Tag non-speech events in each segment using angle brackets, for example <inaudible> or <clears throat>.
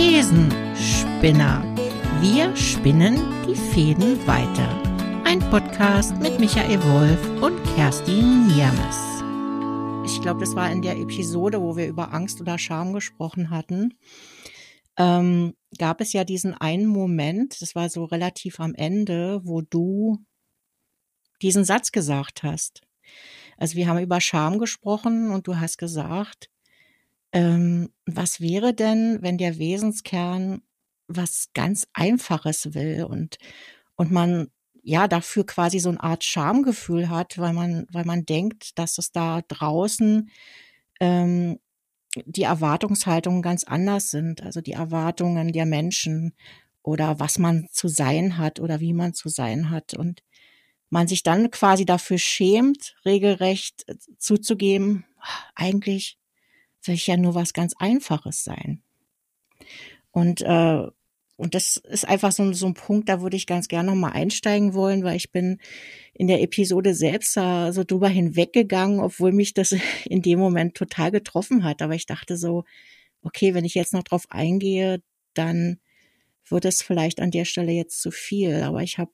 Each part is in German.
Thesenspinner. Wir spinnen die Fäden weiter. Ein Podcast mit Michael Wolf und Kerstin Niermes. Ich glaube, das war in der Episode, wo wir über Angst oder Scham gesprochen hatten. Ähm, gab es ja diesen einen Moment, das war so relativ am Ende, wo du diesen Satz gesagt hast. Also wir haben über Scham gesprochen und du hast gesagt, ähm, was wäre denn, wenn der Wesenskern was ganz Einfaches will und, und man ja dafür quasi so eine Art Schamgefühl hat, weil man, weil man denkt, dass es da draußen ähm, die Erwartungshaltungen ganz anders sind, also die Erwartungen der Menschen oder was man zu sein hat oder wie man zu sein hat. Und man sich dann quasi dafür schämt, regelrecht äh, zuzugeben, eigentlich will ich ja nur was ganz Einfaches sein. Und, äh, und das ist einfach so, so ein Punkt, da würde ich ganz gerne nochmal einsteigen wollen, weil ich bin in der Episode selbst äh, so drüber hinweggegangen, obwohl mich das <laughs> in dem Moment total getroffen hat. Aber ich dachte so, okay, wenn ich jetzt noch drauf eingehe, dann wird es vielleicht an der Stelle jetzt zu viel. Aber ich habe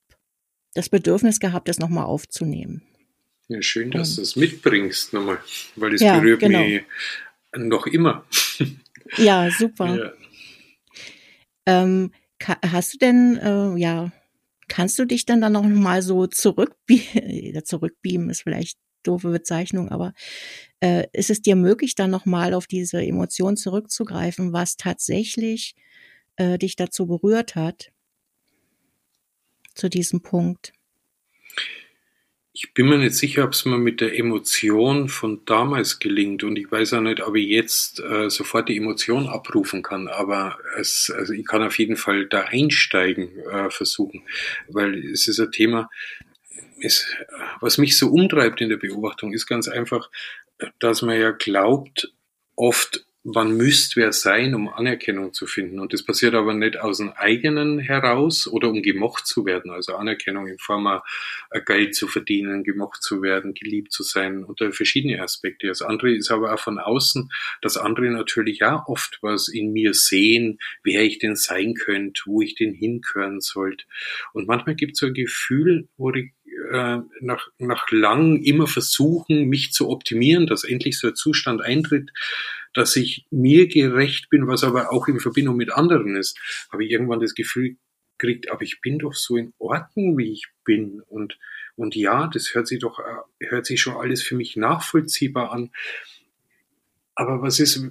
das Bedürfnis gehabt, das nochmal aufzunehmen. Ja, schön, dass du es mitbringst nochmal, weil es ja, berührt genau. mich noch immer. Ja, super. Ja. Ähm, hast du denn, äh, ja, kannst du dich dann dann noch mal so zurückbeamen, <laughs> zurückbeamen ist vielleicht doofe Bezeichnung, aber äh, ist es dir möglich, dann noch mal auf diese Emotion zurückzugreifen, was tatsächlich äh, dich dazu berührt hat, zu diesem Punkt? Ich bin mir nicht sicher, ob es mir mit der Emotion von damals gelingt und ich weiß auch nicht, ob ich jetzt äh, sofort die Emotion abrufen kann, aber es, also ich kann auf jeden Fall da einsteigen äh, versuchen, weil es ist ein Thema, es, was mich so umtreibt in der Beobachtung, ist ganz einfach, dass man ja glaubt, oft man müsste wer sein, um Anerkennung zu finden. Und das passiert aber nicht aus dem eigenen heraus oder um gemocht zu werden. Also Anerkennung in Form von Geld zu verdienen, gemocht zu werden, geliebt zu sein unter verschiedene Aspekte. Das andere ist aber auch von außen, dass andere natürlich auch oft was in mir sehen, wer ich denn sein könnte, wo ich denn hinkören sollte. Und manchmal gibt es so ein Gefühl, wo ich äh, nach, nach lang immer versuchen, mich zu optimieren, dass endlich so ein Zustand eintritt, dass ich mir gerecht bin, was aber auch in Verbindung mit anderen ist, habe ich irgendwann das Gefühl gekriegt, aber ich bin doch so in Ordnung, wie ich bin und und ja, das hört sich doch äh, hört sich schon alles für mich nachvollziehbar an. Aber was ist,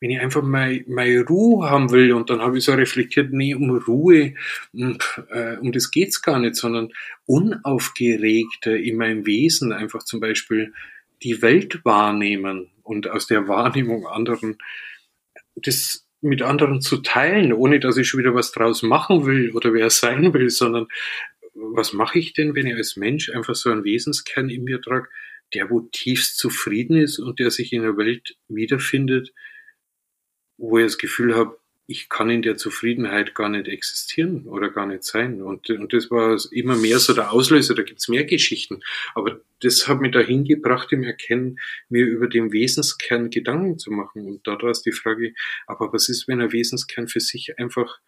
wenn ich einfach meine, meine Ruhe haben will und dann habe ich so reflektiert, nee, um Ruhe, um, äh, das geht's gar nicht, sondern unaufgeregter in meinem Wesen einfach zum Beispiel die Welt wahrnehmen und aus der Wahrnehmung anderen, das mit anderen zu teilen, ohne dass ich schon wieder was draus machen will oder wer sein will, sondern was mache ich denn, wenn ich als Mensch einfach so einen Wesenskern in mir trage, der wo tiefst zufrieden ist und der sich in der Welt wiederfindet, wo ich das Gefühl habe, ich kann in der Zufriedenheit gar nicht existieren oder gar nicht sein. Und, und das war immer mehr so der Auslöser, da gibt's mehr Geschichten. Aber das hat mich dahin gebracht, im Erkennen, mir über den Wesenskern Gedanken zu machen. Und daraus die Frage, aber was ist, wenn ein Wesenskern für sich einfach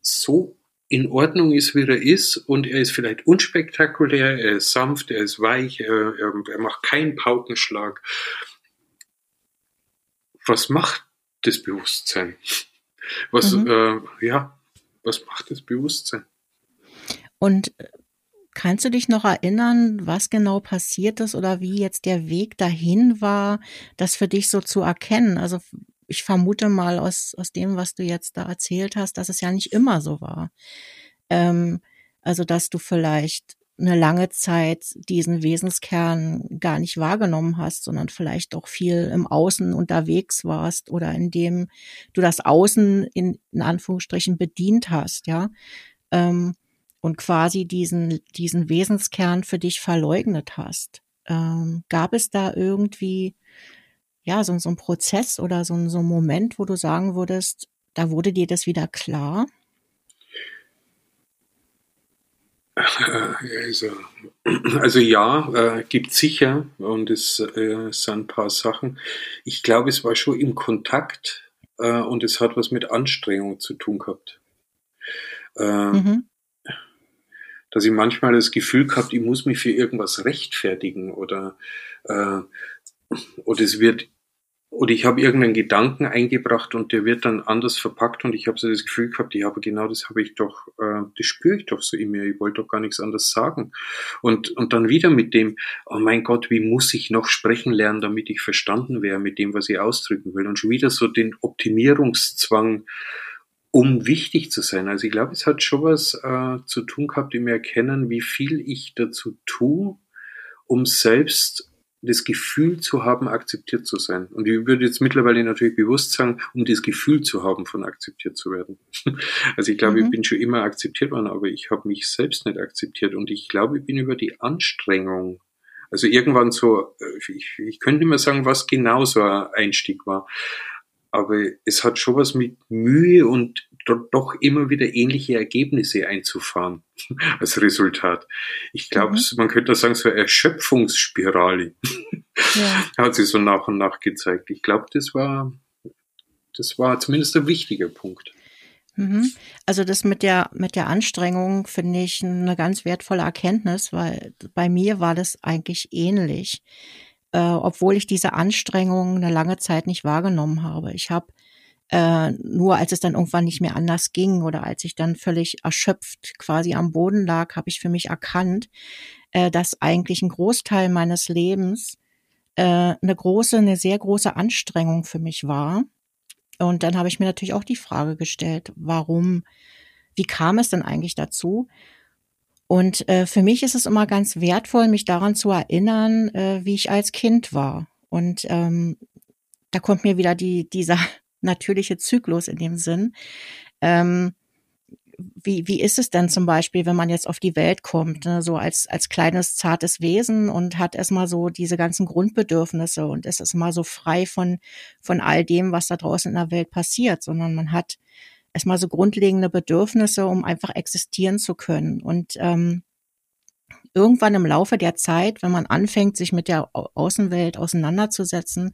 so in Ordnung ist, wie er ist, und er ist vielleicht unspektakulär, er ist sanft, er ist weich, er, er, er macht keinen Paukenschlag. Was macht das Bewusstsein? Was, mhm. äh, ja, was macht das Bewusstsein? Und äh, kannst du dich noch erinnern, was genau passiert ist oder wie jetzt der Weg dahin war, das für dich so zu erkennen? Also ich vermute mal aus, aus dem, was du jetzt da erzählt hast, dass es ja nicht immer so war. Ähm, also dass du vielleicht eine lange Zeit diesen Wesenskern gar nicht wahrgenommen hast, sondern vielleicht auch viel im Außen unterwegs warst oder indem du das Außen in, in Anführungsstrichen bedient hast, ja, ähm, und quasi diesen, diesen Wesenskern für dich verleugnet hast. Ähm, gab es da irgendwie, ja, so, so ein Prozess oder so, so ein Moment, wo du sagen würdest, da wurde dir das wieder klar? Also, also ja, äh, gibt sicher und es äh, sind ein paar Sachen. Ich glaube, es war schon im Kontakt äh, und es hat was mit Anstrengung zu tun gehabt. Äh, mhm. Dass ich manchmal das Gefühl gehabt, ich muss mich für irgendwas rechtfertigen oder, äh, oder es wird oder ich habe irgendeinen Gedanken eingebracht und der wird dann anders verpackt und ich habe so das Gefühl gehabt, ja, aber genau das habe ich doch, äh, das spüre ich doch so in mir, ich wollte doch gar nichts anderes sagen. Und, und dann wieder mit dem, oh mein Gott, wie muss ich noch sprechen lernen, damit ich verstanden wäre mit dem, was ich ausdrücken will. Und schon wieder so den Optimierungszwang, um wichtig zu sein. Also ich glaube, es hat schon was äh, zu tun gehabt, im Erkennen, wie viel ich dazu tue, um selbst das Gefühl zu haben, akzeptiert zu sein. Und ich würde jetzt mittlerweile natürlich bewusst sagen, um das Gefühl zu haben, von akzeptiert zu werden. <laughs> Also ich glaube, mhm. ich bin schon immer akzeptiert worden, aber ich habe mich selbst nicht akzeptiert. Und ich glaube, ich bin über die Anstrengung, also irgendwann so, äh, ich, ich könnte immer sagen, was genau so ein Einstieg war. Aber es hat schon was mit Mühe und doch immer wieder ähnliche Ergebnisse einzufahren <laughs> als Resultat. Ich glaube, mhm. man könnte sagen, so Erschöpfungsspirale ja. <laughs> hat sich so nach und nach gezeigt. Ich glaube, das war, das war zumindest ein wichtiger Punkt. Mhm. Also das mit der, mit der Anstrengung finde ich eine ganz wertvolle Erkenntnis, weil bei mir war das eigentlich ähnlich, äh, obwohl ich diese Anstrengung eine lange Zeit nicht wahrgenommen habe. Ich habe äh, nur als es dann irgendwann nicht mehr anders ging oder als ich dann völlig erschöpft quasi am Boden lag, habe ich für mich erkannt, äh, dass eigentlich ein Großteil meines Lebens äh, eine große, eine sehr große Anstrengung für mich war. Und dann habe ich mir natürlich auch die Frage gestellt, warum, wie kam es denn eigentlich dazu? Und äh, für mich ist es immer ganz wertvoll, mich daran zu erinnern, äh, wie ich als Kind war. Und ähm, da kommt mir wieder die, dieser natürliche Zyklus in dem Sinn. Ähm, wie, wie ist es denn zum Beispiel, wenn man jetzt auf die Welt kommt, ne, so als, als kleines, zartes Wesen und hat erstmal so diese ganzen Grundbedürfnisse und ist erstmal so frei von, von all dem, was da draußen in der Welt passiert, sondern man hat erstmal so grundlegende Bedürfnisse, um einfach existieren zu können. Und ähm, irgendwann im Laufe der Zeit, wenn man anfängt, sich mit der Außenwelt auseinanderzusetzen,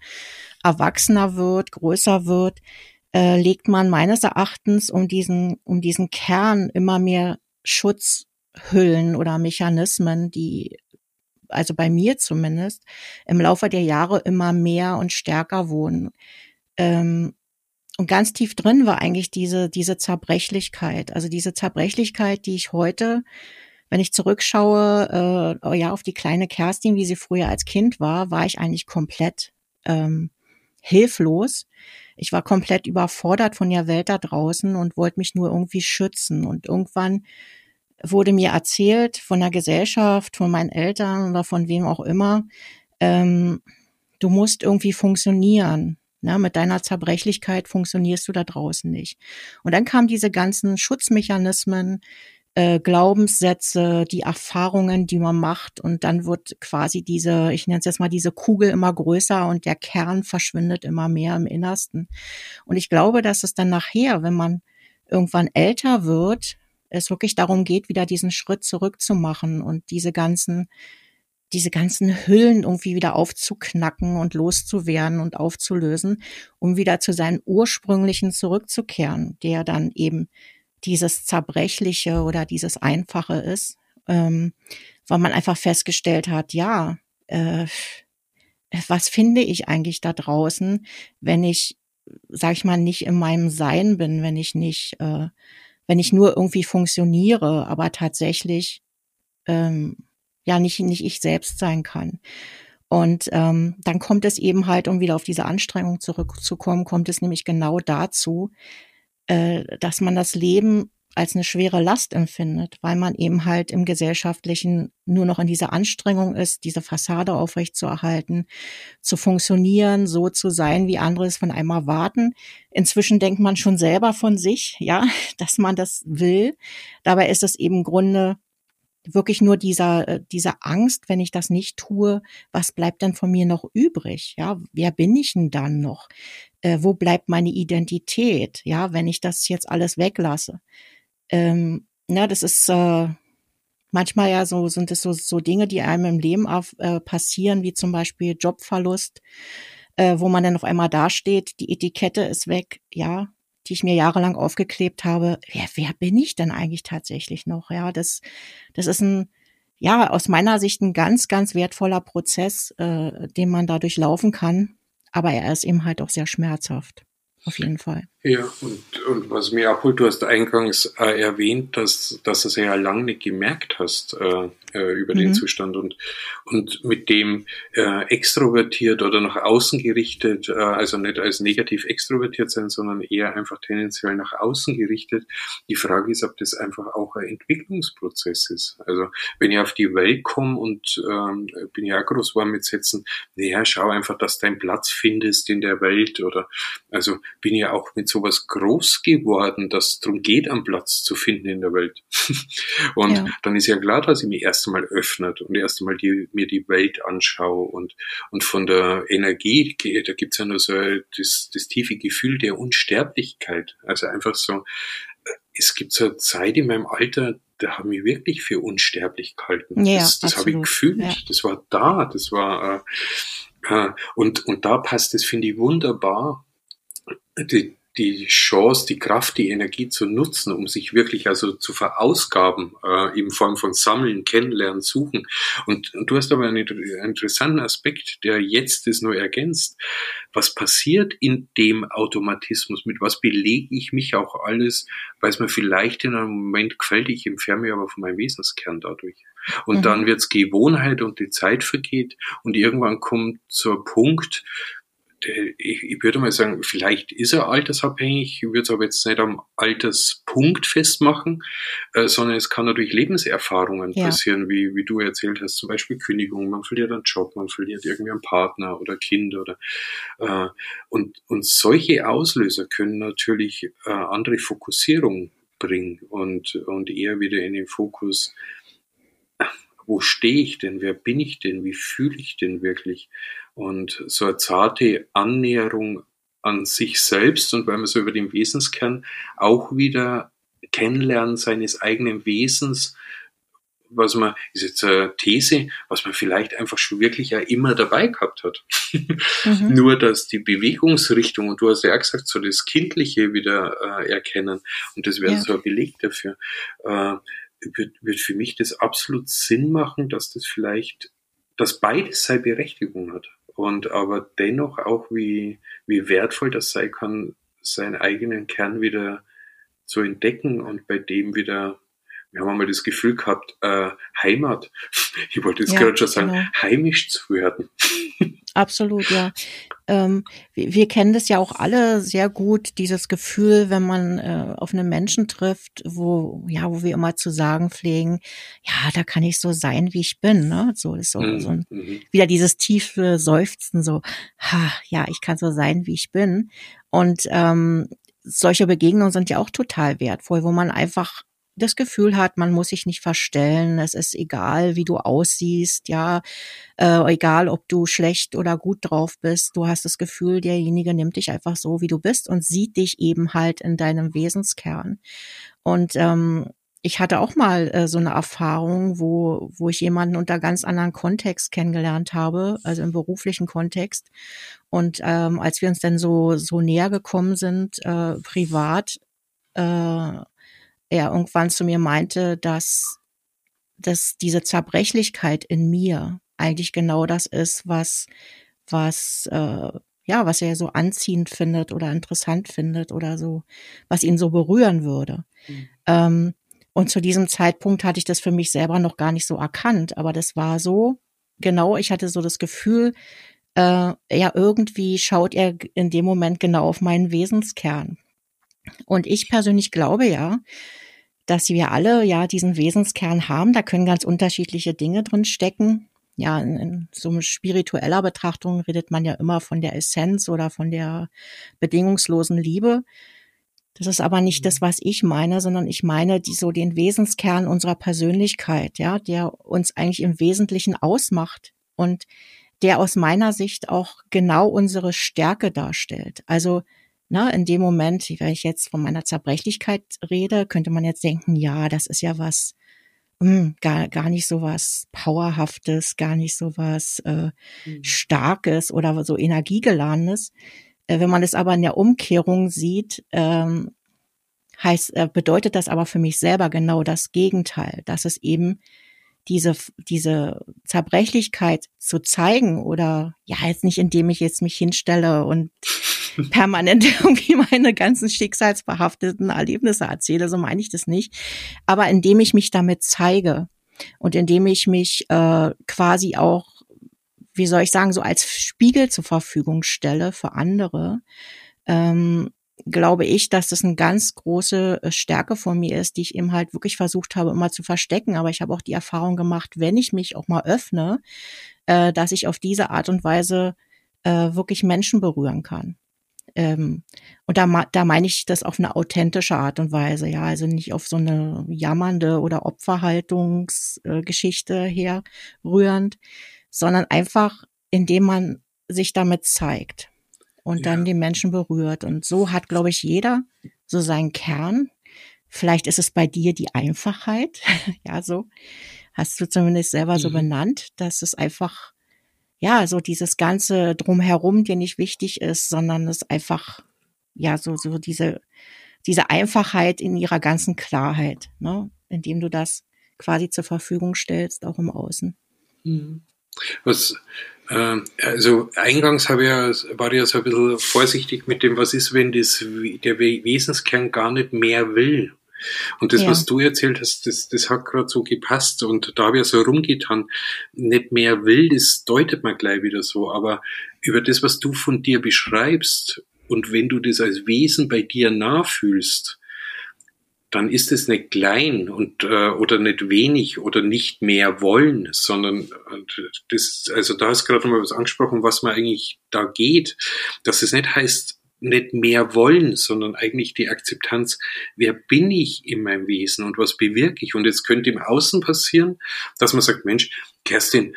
erwachsener wird, größer wird, äh, legt man meines Erachtens um diesen, um diesen Kern immer mehr Schutzhüllen oder Mechanismen, die also bei mir zumindest, im Laufe der Jahre immer mehr und stärker wurden. Ähm, und ganz tief drin war eigentlich diese, diese Zerbrechlichkeit, also diese Zerbrechlichkeit, die ich heute wenn ich zurückschaue, äh, ja, auf die kleine Kerstin, wie sie früher als Kind war, war ich eigentlich komplett ähm, hilflos. Ich war komplett überfordert von der Welt da draußen und wollte mich nur irgendwie schützen. Und irgendwann wurde mir erzählt von der Gesellschaft, von meinen Eltern oder von wem auch immer, ähm, du musst irgendwie funktionieren. Ne, mit deiner Zerbrechlichkeit funktionierst du da draußen nicht. Und dann kamen diese ganzen Schutzmechanismen, äh, Glaubenssätze, die Erfahrungen, die man macht und dann wird quasi diese, ich nenne es jetzt mal diese Kugel immer größer und der Kern verschwindet immer mehr im Innersten. Und ich glaube, dass es dann nachher, wenn man irgendwann älter wird, es wirklich darum geht, wieder diesen Schritt zurückzumachen und diese ganzen diese ganzen Hüllen irgendwie wieder aufzuknacken und loszuwerden und aufzulösen, um wieder zu seinen ursprünglichen zurückzukehren, der dann eben dieses Zerbrechliche oder dieses Einfache ist, ähm, weil man einfach festgestellt hat, ja, äh, was finde ich eigentlich da draußen, wenn ich, sag ich mal, nicht in meinem Sein bin, wenn ich nicht, äh, wenn ich nur irgendwie funktioniere, aber tatsächlich ähm, ja nicht nicht ich selbst sein kann. Und ähm, dann kommt es eben halt, um wieder auf diese Anstrengung zurückzukommen, kommt es nämlich genau dazu, äh, dass man das Leben als eine schwere Last empfindet, weil man eben halt im gesellschaftlichen nur noch in dieser Anstrengung ist, diese Fassade aufrechtzuerhalten, zu funktionieren, so zu sein, wie andere es von einem erwarten. Inzwischen denkt man schon selber von sich, ja, <laughs> dass man das will. Dabei ist es eben im Grunde wirklich nur dieser, äh, dieser Angst, wenn ich das nicht tue, was bleibt denn von mir noch übrig? Ja, wer bin ich denn dann noch? Äh, wo bleibt meine Identität? Ja, wenn ich das jetzt alles weglasse. Ähm, na, das ist äh, manchmal ja so, sind es so, so Dinge, die einem im Leben auf, äh, passieren, wie zum Beispiel Jobverlust, äh, wo man dann auf einmal dasteht, die Etikette ist weg, ja, die ich mir jahrelang aufgeklebt habe. Wer, wer bin ich denn eigentlich tatsächlich noch? Ja, das, das ist ein, ja, aus meiner Sicht ein ganz, ganz wertvoller Prozess, äh, den man dadurch laufen kann. Aber er ist eben halt auch sehr schmerzhaft. Auf jeden Fall. Ja, und, und was mir abholt, du hast eingangs äh, erwähnt, dass, dass du es ja lange nicht gemerkt hast äh, äh, über mhm. den Zustand und, und mit dem äh, extrovertiert oder nach außen gerichtet, äh, also nicht als negativ extrovertiert sein, sondern eher einfach tendenziell nach außen gerichtet. Die Frage ist, ob das einfach auch ein Entwicklungsprozess ist. Also wenn ich auf die Welt komme und ähm, bin ja auch groß war mit Sätzen, naja, schau einfach, dass du deinen Platz findest in der Welt oder also bin ja auch mit so sowas groß geworden, dass es darum geht, einen Platz zu finden in der Welt. <laughs> und ja. dann ist ja klar, dass ich mich erst einmal öffnet und erst einmal die, mir die Welt anschaue und, und von der Energie, da gibt es ja nur so das, das tiefe Gefühl der Unsterblichkeit. Also einfach so, es gibt so eine Zeit in meinem Alter, da habe ich wirklich für unsterblich gehalten. Ja, das das habe ich gefühlt. Ja. Das war da. Das war äh, äh, und und da passt es, finde ich, wunderbar. Die, die Chance, die Kraft, die Energie zu nutzen, um sich wirklich also zu verausgaben, äh, in Form von Sammeln, Kennenlernen, Suchen. Und, und du hast aber einen, einen interessanten Aspekt, der jetzt das nur ergänzt. Was passiert in dem Automatismus? Mit was belege ich mich auch alles, weil es mir vielleicht in einem Moment gefällt, ich entferne mich aber von meinem Wesenskern dadurch. Und mhm. dann wird's Gewohnheit und die Zeit vergeht und irgendwann kommt ein Punkt, ich, ich würde mal sagen, vielleicht ist er altersabhängig, ich würde es aber jetzt nicht am Alterspunkt festmachen, äh, sondern es kann natürlich Lebenserfahrungen ja. passieren, wie, wie du erzählt hast, zum Beispiel Kündigung, man verliert einen Job, man verliert irgendwie einen Partner oder Kind oder äh, und, und solche Auslöser können natürlich äh, andere Fokussierung bringen und, und eher wieder in den Fokus wo stehe ich denn, wer bin ich denn, wie fühle ich denn wirklich? Und so eine zarte Annäherung an sich selbst und weil man so über den Wesenskern auch wieder kennenlernen seines eigenen Wesens, was man, ist jetzt eine These, was man vielleicht einfach schon wirklich ja immer dabei gehabt hat. Mhm. <laughs> Nur, dass die Bewegungsrichtung, und du hast ja auch gesagt, so das Kindliche wieder äh, erkennen, und das wäre ja. so ein Beleg dafür, äh, wird, wird für mich das absolut Sinn machen, dass das vielleicht, dass beides seine Berechtigung hat. Und aber dennoch auch, wie, wie wertvoll das sein kann, seinen eigenen Kern wieder zu entdecken und bei dem wieder, wir haben einmal das Gefühl gehabt, äh, Heimat, <laughs> ich wollte jetzt ja, gerade schon sagen, genau. heimisch zu werden. Absolut, ja. Ähm, wir, wir, kennen das ja auch alle sehr gut, dieses Gefühl, wenn man äh, auf einen Menschen trifft, wo, ja, wo wir immer zu sagen pflegen, ja, da kann ich so sein, wie ich bin, ne? So ist so, mhm. so ein, mhm. wieder dieses tiefe Seufzen, so, ha, ja, ich kann so sein, wie ich bin. Und ähm, solche Begegnungen sind ja auch total wertvoll, wo man einfach das Gefühl hat, man muss sich nicht verstellen, es ist egal, wie du aussiehst, ja, äh, egal, ob du schlecht oder gut drauf bist, du hast das Gefühl, derjenige nimmt dich einfach so, wie du bist und sieht dich eben halt in deinem Wesenskern. Und ähm, ich hatte auch mal äh, so eine Erfahrung, wo, wo ich jemanden unter ganz anderen Kontext kennengelernt habe, also im beruflichen Kontext. Und ähm, als wir uns dann so, so näher gekommen sind, äh, privat, äh, er irgendwann zu mir meinte, dass, dass diese Zerbrechlichkeit in mir eigentlich genau das ist, was, was, äh, ja, was er so anziehend findet oder interessant findet oder so, was ihn so berühren würde. Mhm. Ähm, und zu diesem Zeitpunkt hatte ich das für mich selber noch gar nicht so erkannt, aber das war so, genau, ich hatte so das Gefühl, äh, ja, irgendwie schaut er in dem Moment genau auf meinen Wesenskern. Und ich persönlich glaube ja, dass wir alle ja diesen Wesenskern haben. Da können ganz unterschiedliche Dinge drin stecken. Ja, in, in so spiritueller Betrachtung redet man ja immer von der Essenz oder von der bedingungslosen Liebe. Das ist aber nicht das, was ich meine, sondern ich meine die, so den Wesenskern unserer Persönlichkeit, ja, der uns eigentlich im Wesentlichen ausmacht und der aus meiner Sicht auch genau unsere Stärke darstellt. Also na, in dem Moment, wenn ich jetzt von meiner Zerbrechlichkeit rede, könnte man jetzt denken, ja, das ist ja was mh, hm, gar, gar nicht so was Powerhaftes, gar nicht so was äh, mhm. Starkes oder so Energiegeladenes. Äh, wenn man es aber in der Umkehrung sieht, ähm, heißt, äh, bedeutet das aber für mich selber genau das Gegenteil, dass es eben diese, diese Zerbrechlichkeit zu zeigen oder ja, jetzt nicht indem ich jetzt mich hinstelle und <laughs> permanent irgendwie meine ganzen schicksalsbehafteten Erlebnisse erzähle, so meine ich das nicht, aber indem ich mich damit zeige und indem ich mich äh, quasi auch, wie soll ich sagen, so als Spiegel zur Verfügung stelle für andere, ähm, glaube ich, dass das eine ganz große äh, Stärke von mir ist, die ich eben halt wirklich versucht habe, immer zu verstecken. Aber ich habe auch die Erfahrung gemacht, wenn ich mich auch mal öffne, äh, dass ich auf diese Art und Weise äh, wirklich Menschen berühren kann. Ähm, und da, da meine ich das auf eine authentische Art und Weise, ja, also nicht auf so eine jammernde oder Opferhaltungsgeschichte äh, herrührend, sondern einfach, indem man sich damit zeigt und ja. dann die Menschen berührt. Und so hat, glaube ich, jeder so seinen Kern. Vielleicht ist es bei dir die Einfachheit. <laughs> ja, so hast du zumindest selber mhm. so benannt, dass es einfach, ja, so dieses ganze drumherum dir nicht wichtig ist, sondern es einfach, ja, so, so diese, diese Einfachheit in ihrer ganzen Klarheit, ne, indem du das quasi zur Verfügung stellst, auch im Außen. Mhm. Was, äh, also eingangs habe ich ja, war ich ja so ein bisschen vorsichtig mit dem, was ist, wenn das, der Wesenskern gar nicht mehr will. Und das, ja. was du erzählt hast, das, das hat gerade so gepasst und da habe ich ja so rumgetan. Nicht mehr will, das deutet man gleich wieder so, aber über das, was du von dir beschreibst und wenn du das als Wesen bei dir nachfühlst, dann ist es nicht klein und äh, oder nicht wenig oder nicht mehr wollen, sondern das, also da ist gerade mal was angesprochen, was man eigentlich da geht, dass es nicht heißt, nicht mehr wollen, sondern eigentlich die Akzeptanz, wer bin ich in meinem Wesen und was bewirke ich? Und jetzt könnte im Außen passieren, dass man sagt, Mensch, Kerstin,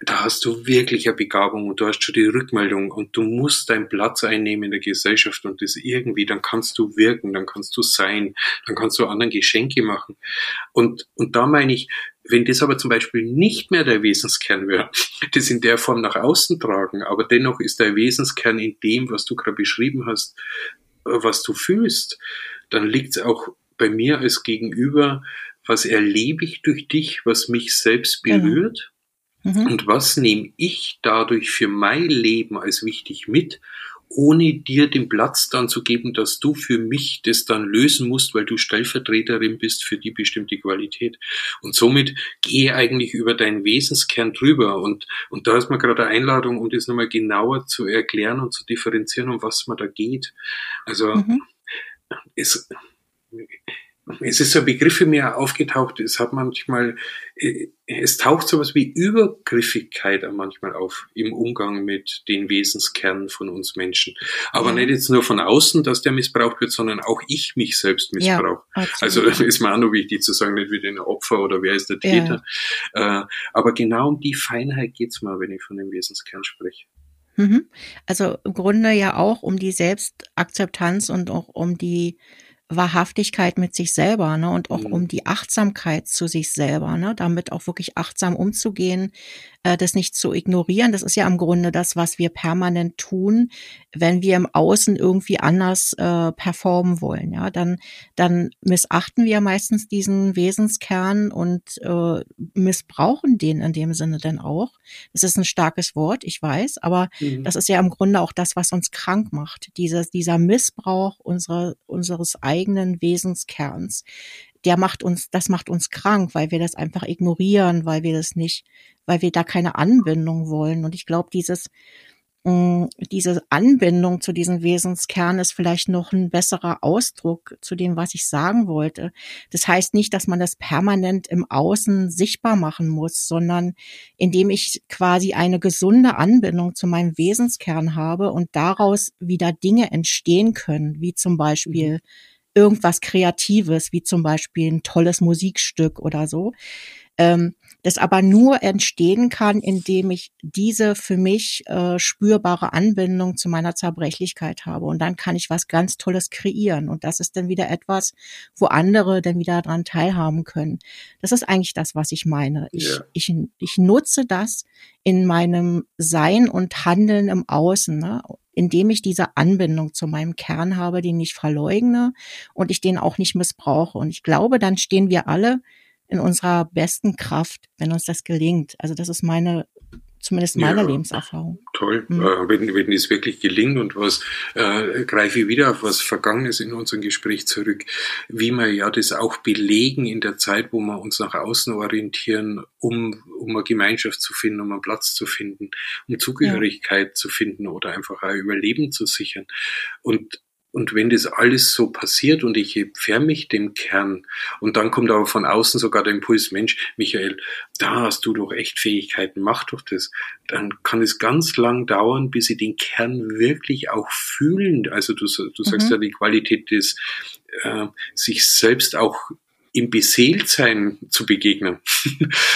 da hast du wirklich eine Begabung und du hast schon die Rückmeldung und du musst deinen Platz einnehmen in der Gesellschaft und das irgendwie, dann kannst du wirken, dann kannst du sein, dann kannst du anderen Geschenke machen. Und, und da meine ich, wenn das aber zum Beispiel nicht mehr der Wesenskern wäre, <laughs> das in der Form nach außen tragen, aber dennoch ist der Wesenskern in dem, was du gerade beschrieben hast, äh, was du fühlst, dann liegt es auch bei mir als Gegenüber, was erlebe ich durch dich, was mich selbst genau. berührt. Mhm. Und was nehme ich dadurch für mein Leben als wichtig mit, ohne dir den Platz dann zu geben, dass du für mich das dann lösen musst, weil du Stellvertreterin bist für die bestimmte Qualität. Und somit gehe eigentlich über deinen Wesenskern drüber. Und, und da ist mir gerade eine Einladung, um das nochmal genauer zu erklären und zu differenzieren, um was man da geht. Also, mhm. es, es ist so ein Begriff in mir aufgetaucht, es hat manchmal, äh, es taucht sowas wie Übergriffigkeit manchmal auf im Umgang mit den Wesenskernen von uns Menschen. Aber ja. nicht jetzt nur von außen, dass der missbraucht wird, sondern auch ich mich selbst missbrauche. Ja, also <laughs> ist mir auch noch wichtig zu sagen, nicht wie den Opfer oder wer ist der Täter. Ja. Äh, aber genau um die Feinheit geht's mal, wenn ich von dem Wesenskern spreche. Mhm. Also im Grunde ja auch um die Selbstakzeptanz und auch um die Wahrhaftigkeit mit sich selber, ne, und auch mhm. um die Achtsamkeit zu sich selber, ne, damit auch wirklich achtsam umzugehen, äh, das nicht zu ignorieren. Das ist ja im Grunde das, was wir permanent tun, wenn wir im Außen irgendwie anders äh, performen wollen. Ja, dann, dann missachten wir meistens diesen Wesenskern und äh, missbrauchen den in dem Sinne dann auch. Das ist ein starkes Wort, ich weiß, aber mhm. das ist ja im Grunde auch das, was uns krank macht. Dieser, dieser Missbrauch unserer, unseres eigenen Wesenskerns der macht uns, das macht uns krank, weil wir das einfach ignorieren, weil wir das nicht, weil wir da keine Anbindung wollen. Und ich glaube, dieses, mm, diese Anbindung zu diesem Wesenskern ist vielleicht noch ein besserer Ausdruck zu dem, was ich sagen wollte. Das heißt nicht, dass man das permanent im Außen sichtbar machen muss, sondern indem ich quasi eine gesunde Anbindung zu meinem Wesenskern habe und daraus wieder Dinge entstehen können, wie zum Beispiel mhm irgendwas Kreatives, wie zum Beispiel ein tolles Musikstück oder so, ähm, das aber nur entstehen kann, indem ich diese für mich äh, spürbare Anbindung zu meiner Zerbrechlichkeit habe. Und dann kann ich was ganz Tolles kreieren. Und das ist dann wieder etwas, wo andere dann wieder daran teilhaben können. Das ist eigentlich das, was ich meine. Ich, yeah. ich, ich nutze das in meinem Sein und Handeln im Außen, ne? Indem ich diese Anbindung zu meinem Kern habe, den ich verleugne und ich den auch nicht missbrauche. Und ich glaube, dann stehen wir alle in unserer besten Kraft, wenn uns das gelingt. Also das ist meine zumindest meine ja, Lebenserfahrung. Toll, mhm. äh, wenn, wenn es wirklich gelingt und was, äh, greife ich wieder auf was Vergangenes in unserem Gespräch zurück, wie wir ja das auch belegen in der Zeit, wo wir uns nach außen orientieren, um, um eine Gemeinschaft zu finden, um einen Platz zu finden, um Zugehörigkeit ja. zu finden oder einfach auch Überleben zu sichern. Und und wenn das alles so passiert und ich entferne mich dem Kern und dann kommt aber von außen sogar der Impuls, Mensch, Michael, da hast du doch echt Fähigkeiten, mach doch das, dann kann es ganz lang dauern, bis sie den Kern wirklich auch fühlen. Also du, du sagst mhm. ja die Qualität des äh, sich selbst auch im Beseeltsein zu begegnen.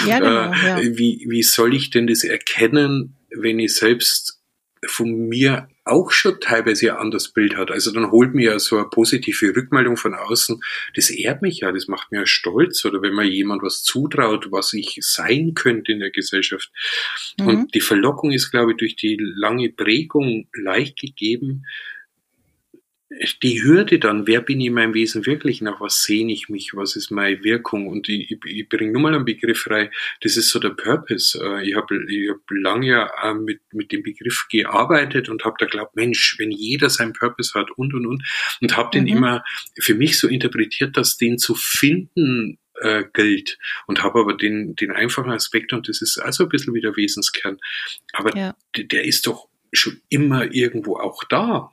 Ja, <laughs> genau, ja. Wie, wie soll ich denn das erkennen, wenn ich selbst von mir auch schon teilweise ein anderes Bild hat. Also dann holt mir ja so eine positive Rückmeldung von außen. Das ehrt mich ja, das macht mir ja stolz. Oder wenn mir jemand was zutraut, was ich sein könnte in der Gesellschaft. Mhm. Und die Verlockung ist, glaube ich, durch die lange Prägung leicht gegeben, die Hürde dann, wer bin ich in meinem Wesen wirklich, nach was sehne ich mich, was ist meine Wirkung und ich, ich, ich bringe nur mal einen Begriff rein, das ist so der Purpose. Äh, ich habe ich hab lange ja äh, mit, mit dem Begriff gearbeitet und habe da glaubt, Mensch, wenn jeder seinen Purpose hat und und und und habe mhm. den immer für mich so interpretiert, dass den zu finden äh, gilt und habe aber den, den einfachen Aspekt und das ist also ein bisschen wie der Wesenskern, aber ja. der ist doch schon immer irgendwo auch da.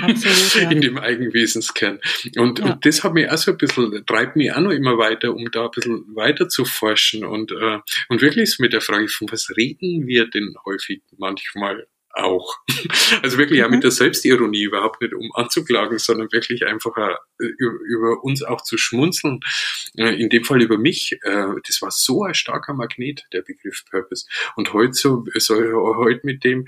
Absolut, ja. in dem Eigenwesenskern. Und, ja. und das hat mich auch so ein bisschen, treibt mich auch noch immer weiter, um da ein bisschen weiter zu forschen und, äh, und wirklich mit der Frage, von was reden wir denn häufig manchmal auch. <laughs> Also wirklich mhm. auch mit der Selbstironie überhaupt nicht um anzuklagen, sondern wirklich einfach äh, über uns auch zu schmunzeln. Äh, in dem Fall über mich. Äh, das war so ein starker Magnet, der Begriff Purpose. Und heute so, so heute mit dem,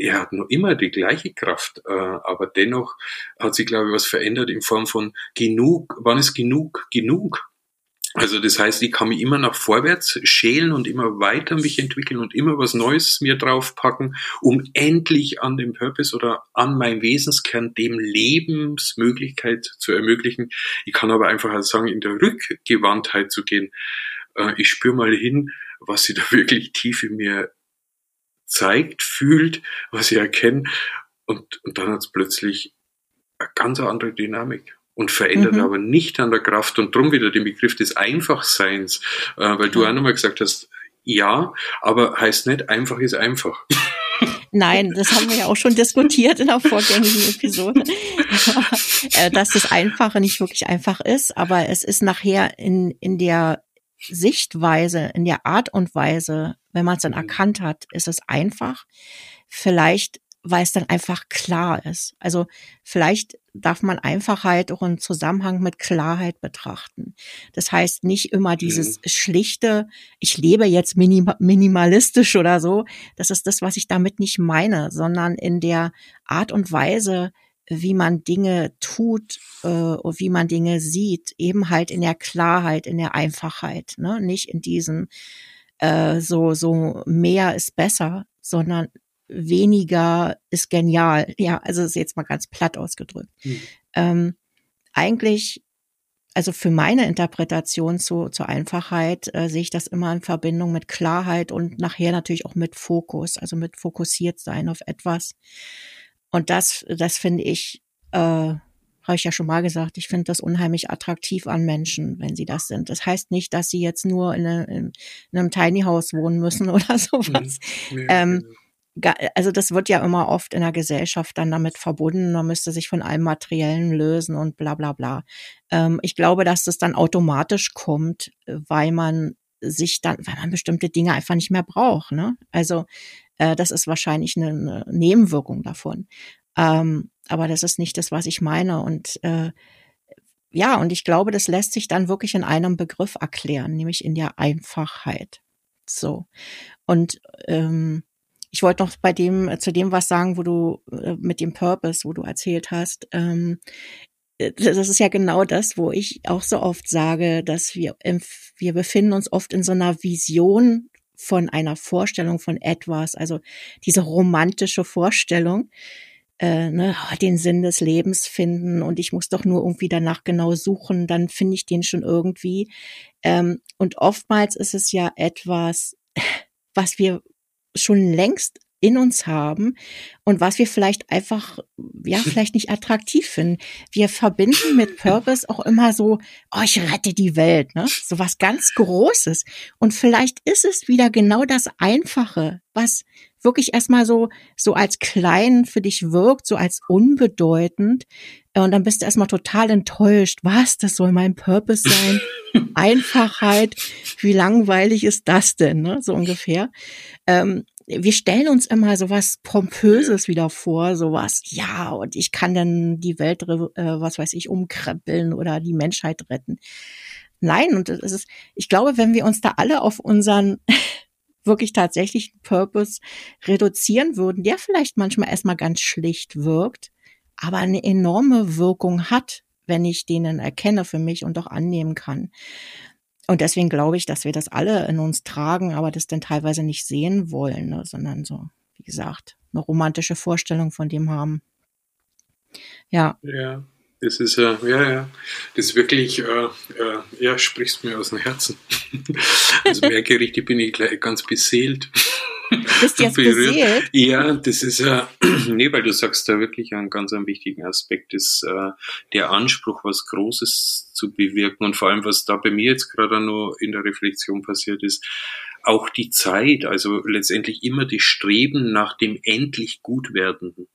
er hat noch immer die gleiche Kraft, äh, aber dennoch hat sich, glaube ich, was verändert in Form von genug, wann ist genug, genug? Also das heißt, ich kann mich immer nach vorwärts schälen und immer weiter mich entwickeln und immer was Neues mir draufpacken, um endlich an dem Purpose oder an meinem Wesenskern dem Lebensmöglichkeit zu ermöglichen. Ich kann aber einfach sagen, in der Rückgewandtheit zu gehen. Äh, ich spüre mal hin, was sie da <laughs> wirklich tief in mir zeigt, fühlt, was ich erkenne. Und, und dann hat es plötzlich eine ganz andere Dynamik und verändert mhm. aber nicht an der Kraft und drum wieder den Begriff des Einfachseins, äh, weil du auch nochmal gesagt hast, ja, aber heißt nicht, einfach ist einfach. <laughs> Nein, das haben wir ja auch schon diskutiert in der vorgängigen Episode, <laughs> äh, dass das Einfache nicht wirklich einfach ist, aber es ist nachher in, in der Sichtweise, in der Art und Weise, wenn man es dann mhm. erkannt hat, ist es einfach. Vielleicht, weil es dann einfach klar ist. Also vielleicht darf man Einfachheit auch im Zusammenhang mit Klarheit betrachten. Das heißt nicht immer dieses mhm. schlichte, ich lebe jetzt minim minimalistisch oder so. Das ist das, was ich damit nicht meine, sondern in der Art und Weise, wie man Dinge tut, äh, wie man Dinge sieht, eben halt in der Klarheit, in der Einfachheit, ne? nicht in diesem äh, so so mehr ist besser, sondern weniger ist genial. <laughs> Ja, also ist jetzt mal ganz platt ausgedrückt. Hm. Ähm, eigentlich, also für meine Interpretation zu, zur Einfachheit äh, sehe ich das immer in Verbindung mit Klarheit und nachher natürlich auch mit Fokus, also mit fokussiert sein auf etwas. Und das, das finde ich, äh, habe ich ja schon mal gesagt, ich finde das unheimlich attraktiv an Menschen, wenn sie das sind. Das heißt nicht, dass sie jetzt nur in, eine, in einem Tiny House wohnen müssen <laughs> oder sowas. Mhm. Ähm, also das wird ja immer oft in der Gesellschaft dann damit verbunden, man müsste sich von allem Materiellen lösen und bla bla bla. Ähm, ich glaube, dass das dann automatisch kommt, weil man sich dann, weil man bestimmte Dinge einfach nicht mehr braucht. Ne? Also äh, das ist wahrscheinlich eine, eine Nebenwirkung davon. Ähm, aber das ist nicht das, was ich meine. Und äh, ja, und ich glaube, das lässt sich dann wirklich in einem Begriff erklären, nämlich in der Einfachheit. So. Und ähm, ich wollte noch bei dem, äh, zu dem was sagen, wo du äh, mit dem Purpose, wo du erzählt hast. Ähm, äh, das ist ja genau das, wo ich auch so oft sage, dass wir, wir befinden uns oft in so einer Vision von einer Vorstellung von etwas, also diese romantische Vorstellung, äh, ne, oh, den Sinn des Lebens finden und ich muss doch nur irgendwie danach genau suchen, dann finde ich den schon irgendwie. Ähm, und oftmals ist es ja etwas, <laughs> was wir schon längst in uns haben und was wir vielleicht einfach, ja, <laughs> vielleicht nicht attraktiv finden. Wir verbinden mit Purpose auch immer so, oh, ich rette die Welt, ne? So was ganz Großes. Und vielleicht ist es wieder genau das Einfache, was wirklich erstmal so, so als klein für dich wirkt, so als unbedeutend. Und dann bist du erstmal total enttäuscht. Was? Das soll mein Purpose sein? <laughs> Einfachheit. Wie langweilig ist das denn? Ne? So ungefähr. Ähm, wir stellen uns immer so was Pompöses wieder vor, sowas, ja, und ich kann dann die Welt, äh, was weiß ich, umkrempeln oder die Menschheit retten. Nein, und es ist, ich glaube, wenn wir uns da alle auf unseren <laughs> wirklich tatsächlichen Purpose reduzieren würden, der vielleicht manchmal erstmal ganz schlicht wirkt, aber eine enorme Wirkung hat, wenn ich denen erkenne für mich und auch annehmen kann. Und deswegen glaube ich, dass wir das alle in uns tragen, aber das dann teilweise nicht sehen wollen, ne, sondern so, wie gesagt, eine romantische Vorstellung von dem haben. Ja. Ja, das ist ja, ja, ja, das ist wirklich, äh, äh, ja, sprichst mir aus dem Herzen. <laughs> also merke richtig, bin ich gleich ganz beseelt. Bist du <laughs> jetzt beseelt? Ja, das ist ja, <clears throat> nee, weil du sagst da wirklich einen ganz einen wichtigen Aspekt, ist äh, der Anspruch, was Großes zu bewirken und vor allem, was da bei mir jetzt gerade noch in der Reflexion passiert ist, auch die Zeit, also letztendlich immer die Streben nach dem endlich Gutwerdenden.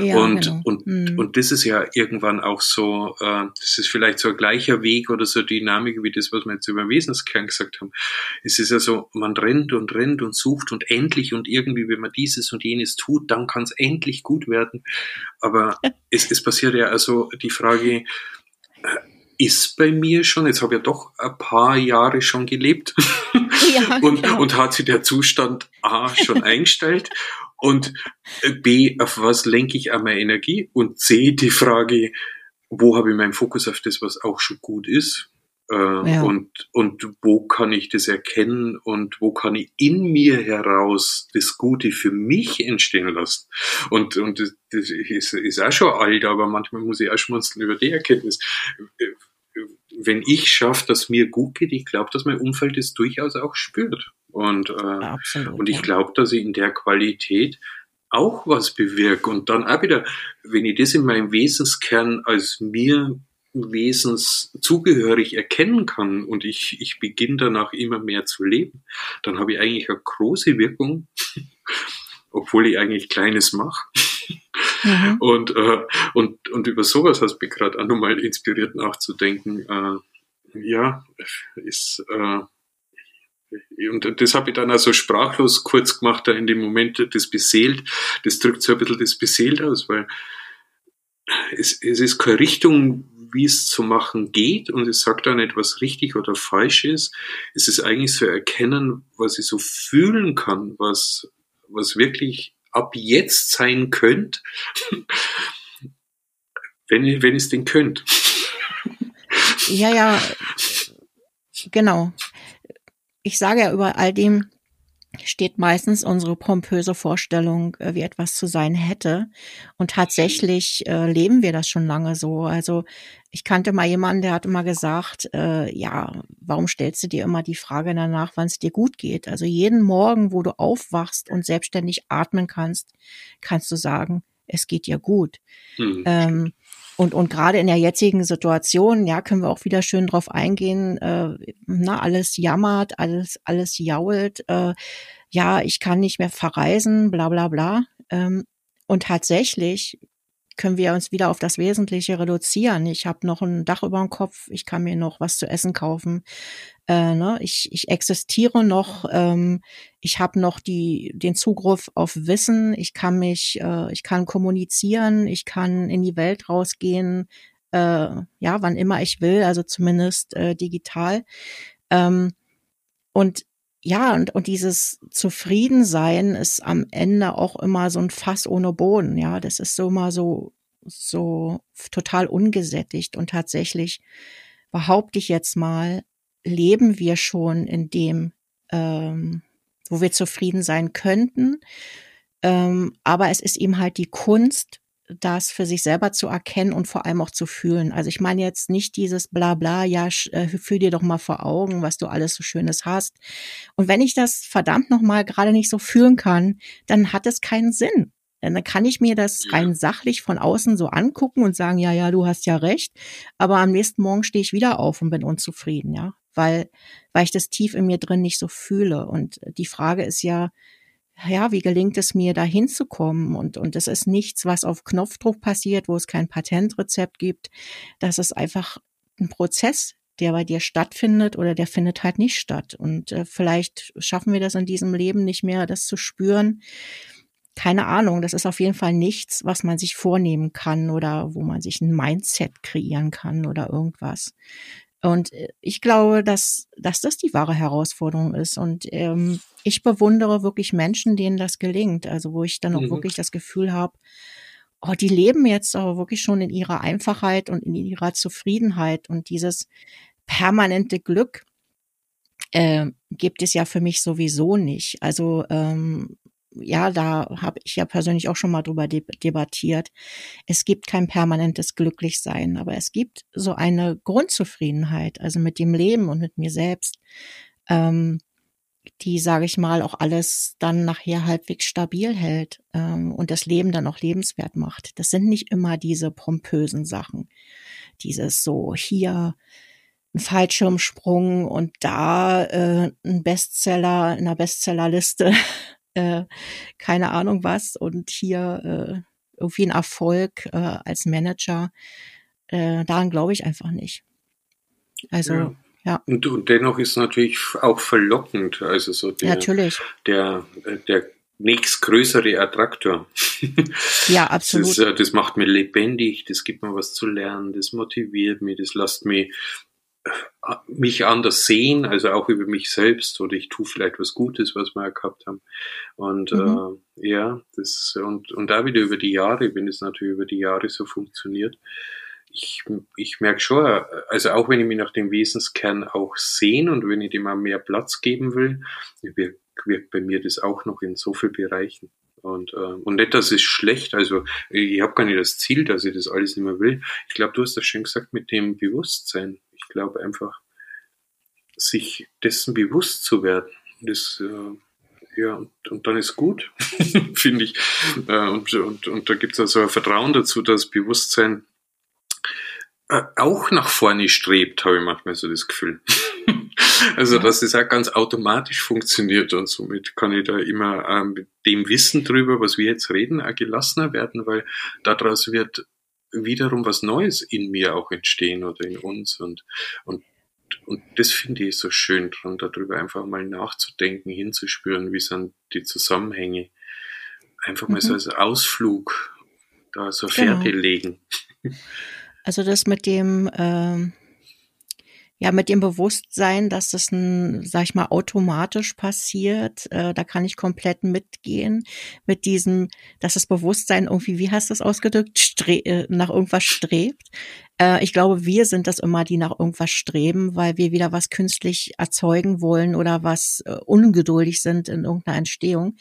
Ja, und, genau. und, hm. und das ist ja irgendwann auch so, äh, das ist vielleicht so ein gleicher Weg oder so Dynamik wie das, was wir jetzt über den Wesenskern gesagt haben. Es ist ja so, man rennt und rennt und sucht und endlich und irgendwie, wenn man dieses und jenes tut, dann kann es endlich gut werden. Aber <laughs> es, es passiert ja also die Frage, äh, ist bei mir schon, jetzt habe ich ja doch ein paar Jahre schon gelebt ja, <laughs> und, genau. und hat sich der Zustand A schon eingestellt und äh, B, auf was lenke ich an meine Energie? Und C, die Frage, wo habe ich meinen Fokus auf das, was auch schon gut ist? Äh, ja. und, und wo kann ich das erkennen und wo kann ich in mir heraus das Gute für mich entstehen lassen? Und, und das, das ist, ist auch schon alt, aber manchmal muss ich auch schmunzeln über die Erkenntnis. Wenn ich schaffe, dass mir gut geht, ich glaube, dass mein Umfeld das durchaus auch spürt. Und, äh, Absolut, und ich glaube, dass ich in der Qualität auch was bewirke. Und dann auch wieder, wenn ich das in meinem Wesenskern als mir Wesens zugehörig erkennen kann und ich, ich beginne danach immer mehr zu leben, dann habe ich eigentlich eine große Wirkung, <laughs> obwohl ich eigentlich Kleines mache. Mhm. Und, äh, und, und über sowas hast du mich gerade auch nochmal inspiriert nachzudenken. Äh, ja, ist, äh, und das habe ich dann also sprachlos kurz gemacht, da in dem Moment das beseelt. Das drückt so ein bisschen das beseelt aus, weil es, es ist keine Richtung, wie es zu machen geht und es sagt auch nicht, was richtig oder falsch ist. Es ist eigentlich so erkennen, was ich so fühlen kann, was, was wirklich ab jetzt sein könnte, <laughs> wenn, ich, es denn könnt. Ja, ja, genau ich sage ja über all dem steht meistens unsere pompöse Vorstellung, äh, wie etwas zu sein hätte. Und tatsächlich äh, leben wir das schon lange so. Also ich kannte mal jemanden, der hat immer gesagt, äh, ja, warum stellst du dir immer die Frage danach, wann es dir gut geht? Also jeden Morgen, wo du aufwachst und selbstständig atmen kannst, kannst du sagen, es geht dir gut. Mhm. Ähm, und, und gerade in der jetzigen Situation, ja, können wir auch wieder schön drauf eingehen, äh, na, alles jammert, alles, alles jault, äh, ja, ich kann nicht mehr verreisen, bla bla bla. Ähm, und tatsächlich können wir uns wieder auf das Wesentliche reduzieren. Ich habe noch ein Dach über dem Kopf, ich kann mir noch was zu essen kaufen. Äh, ne? ich, ich existiere noch, ähm, ich habe noch die, den Zugriff auf Wissen, ich kann mich, äh, ich kann kommunizieren, ich kann in die Welt rausgehen, äh, ja, wann immer ich will, also zumindest äh, digital. Ähm, und ja, und, und dieses Zufriedensein ist am Ende auch immer so ein Fass ohne Boden. Ja, das ist so mal so, so total ungesättigt. Und tatsächlich behaupte ich jetzt mal, leben wir schon in dem, ähm, wo wir zufrieden sein könnten. Ähm, aber es ist eben halt die Kunst, das für sich selber zu erkennen und vor allem auch zu fühlen. Also ich meine jetzt nicht dieses Blabla, ja, äh, fühl dir doch mal vor Augen, was du alles so Schönes hast. Und wenn ich das verdammt nochmal gerade nicht so fühlen kann, dann hat es keinen Sinn. Dann kann ich mir das rein sachlich von außen so angucken und sagen, ja, ja, du hast ja recht. Aber am nächsten Morgen stehe ich wieder auf und bin unzufrieden, ja, weil, weil ich das tief in mir drin nicht so fühle. Und die Frage ist ja, ja, wie gelingt es mir, da hinzukommen? Und, und es ist nichts, was auf Knopfdruck passiert, wo es kein Patentrezept gibt. Das ist einfach ein Prozess, der bei dir stattfindet oder der findet halt nicht statt. Und äh, vielleicht schaffen wir das in diesem Leben nicht mehr, das zu spüren. Keine Ahnung, das ist auf jeden Fall nichts, was man sich vornehmen kann oder wo man sich ein Mindset kreieren kann oder irgendwas. Und äh, ich glaube, dass, dass das die wahre Herausforderung ist. Und ähm, ich bewundere wirklich Menschen, denen das gelingt. Also wo ich dann auch mhm. wirklich das Gefühl habe, oh, die leben jetzt aber wirklich schon in ihrer Einfachheit und in ihrer Zufriedenheit. Und dieses permanente Glück äh, gibt es ja für mich sowieso nicht. Also ähm, ja, da habe ich ja persönlich auch schon mal drüber debattiert. Es gibt kein permanentes Glücklichsein, aber es gibt so eine Grundzufriedenheit, also mit dem Leben und mit mir selbst, ähm, die, sage ich mal, auch alles dann nachher halbwegs stabil hält ähm, und das Leben dann auch lebenswert macht. Das sind nicht immer diese pompösen Sachen, dieses so hier ein Fallschirmsprung und da äh, ein Bestseller in der Bestsellerliste äh, keine Ahnung was und hier äh, irgendwie ein Erfolg äh, als Manager. Äh, daran glaube ich einfach nicht. Also ja. ja. Und, und dennoch ist natürlich auch verlockend, also so der, Natürlich. der, der nächstgrößere Attraktor. Ja, absolut. <laughs> Das, ist, das macht mir lebendig, das gibt mir was zu lernen, das motiviert mich, das lässt mich mich anders sehen, also auch über mich selbst oder ich tue vielleicht was Gutes, was wir ja gehabt haben. Und mhm. äh, ja, das und, und da wieder über die Jahre, wenn es natürlich über die Jahre so funktioniert, ich, ich merke schon, also auch wenn ich mich nach dem Wesenskern auch sehen und wenn ich dem mal mehr Platz geben will, wirkt, wirkt bei mir das auch noch in so vielen Bereichen. Und, äh, und nicht, dass es schlecht, also ich habe gar nicht das Ziel, dass ich das alles nicht mehr will. Ich glaube, du hast das schön gesagt mit dem Bewusstsein glaube einfach, sich dessen bewusst zu werden, das, äh, ja, und, und, dann ist gut, <laughs> finde ich. Äh, und, und, und da gibt es also ein Vertrauen dazu, dass Bewusstsein äh, auch nach vorne strebt, habe ich manchmal so das Gefühl. <laughs> also, dass es auch ganz automatisch funktioniert und somit kann ich da immer ähm, mit dem Wissen drüber, was wir jetzt reden, auch gelassener werden, weil daraus wird wiederum was Neues in mir auch entstehen oder in uns und, und und das finde ich so schön dran, darüber einfach mal nachzudenken, hinzuspüren, wie sind die Zusammenhänge. Einfach mal mhm. so als Ausflug da so genau. Fährte legen. Also das mit dem, ähm, ja, mit dem Bewusstsein, dass das ein, sag ich mal, automatisch passiert, äh, da kann ich komplett mitgehen. Mit diesem, dass das Bewusstsein irgendwie, wie hast du das ausgedrückt, Stre äh, nach irgendwas strebt. Äh, ich glaube, wir sind das immer, die nach irgendwas streben, weil wir wieder was künstlich erzeugen wollen oder was äh, ungeduldig sind in irgendeiner Entstehung.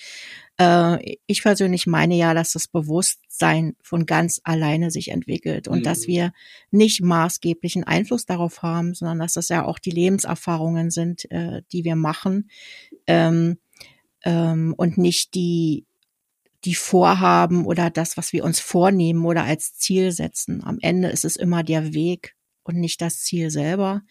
Äh, ich persönlich meine ja, dass das Bewusstsein von ganz alleine sich entwickelt und mhm. dass wir nicht maßgeblichen Einfluss darauf haben, sondern dass das ja auch die Lebenserfahrungen sind, äh, die wir machen ähm, ähm, und nicht die die Vorhaben oder das, was wir uns vornehmen oder als Ziel setzen. Am Ende ist es immer der Weg und nicht das Ziel selber.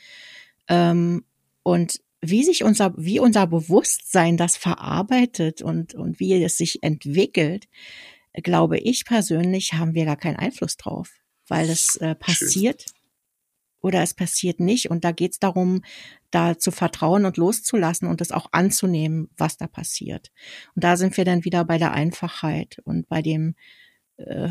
Ähm, und wie sich unser, wie unser Bewusstsein das verarbeitet und, und wie es sich entwickelt, glaube ich persönlich, haben wir gar keinen Einfluss drauf, weil es äh, passiert Schön. Oder es passiert nicht. Und da geht es darum, da zu vertrauen und loszulassen und es auch anzunehmen, was da passiert. Und da sind wir dann wieder bei der Einfachheit und bei dem, äh,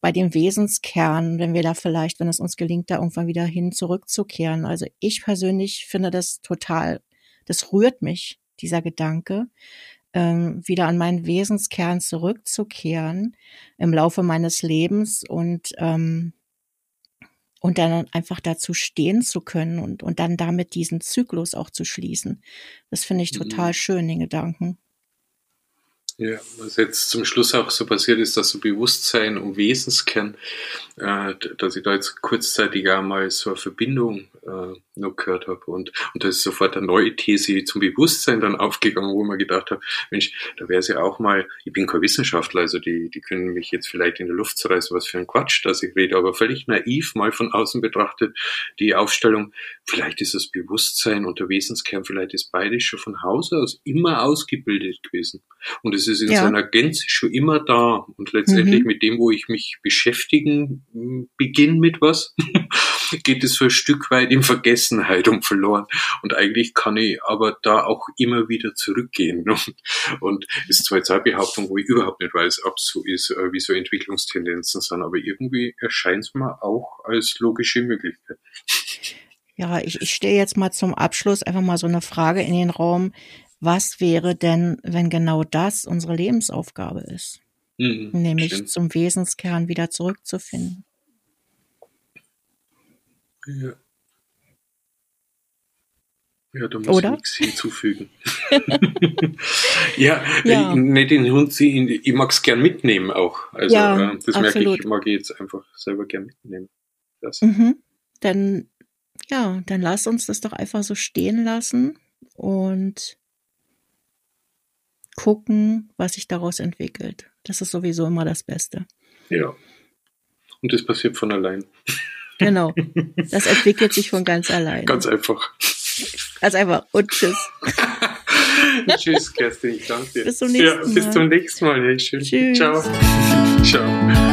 bei dem Wesenskern, wenn wir da vielleicht, wenn es uns gelingt, da irgendwann wieder hin zurückzukehren. Also ich persönlich finde das total das rührt mich, dieser Gedanke, ähm, wieder an meinen Wesenskern zurückzukehren im Laufe meines Lebens und ähm, und dann einfach dazu stehen zu können und, und dann damit diesen Zyklus auch zu schließen. Das finde ich mhm. total mhm. schön, den Gedanken. Ja, was jetzt zum Schluss auch so passiert ist, dass so Bewusstsein und Wesenskern, äh, dass ich da jetzt kurzzeitig auch mal so eine Verbindung äh, noch gehört habe. Und, und da ist sofort eine neue These zum Bewusstsein dann aufgegangen, wo man gedacht hat, Mensch, da wäre es ja auch mal, ich bin kein Wissenschaftler, also die, die können mich jetzt vielleicht in der Luft zerreißen, was für ein Quatsch, dass ich rede, aber völlig naiv mal von außen betrachtet, die Aufstellung, vielleicht ist das Bewusstsein und der Wesenskern, vielleicht ist beides schon von Hause aus immer ausgebildet gewesen. Und es ist in ja. seiner Gänze schon immer da. Und letztendlich mhm. mit dem, wo ich mich beschäftigen hm, beginne mit was, <laughs> geht es so ein Stück weit in Vergessenheit um verloren. Und eigentlich kann ich aber da auch immer wieder zurückgehen. <laughs> Und, und ist zwar jetzt eine Behauptung, wo ich überhaupt nicht weiß, ob es so ist, äh, wie so Entwicklungstendenzen sind, aber irgendwie erscheint es mir auch als logische Möglichkeit. Ja, ich, ich stelle jetzt mal zum Abschluss einfach mal so eine Frage in den Raum. Was wäre denn, wenn genau das unsere Lebensaufgabe ist? Mhm, Nämlich stimmt. zum Wesenskern wieder zurückzufinden. Ja. Ja, da muss Oder? ich nichts hinzufügen. <laughs> ja, ja. Ich, nicht den Hund, ich mag es gern mitnehmen auch. Also ja, äh, das absolut. merke ich, mag ich jetzt einfach selber gern mitnehmen. Das. Mhm. Dann, ja, dann lass uns das doch einfach so stehen lassen und gucken, was sich daraus entwickelt. Das ist sowieso immer das Beste. Ja. Und das passiert von allein. Genau. <laughs> Das entwickelt sich von ganz allein. Ganz einfach. Ganz einfach. Und tschüss. <laughs> tschüss, Kerstin. Ich danke dir. Bis zum nächsten Mal. Ja, bis zum nächsten Mal. Ja, schön. Tschüss. Ciao. Ciao.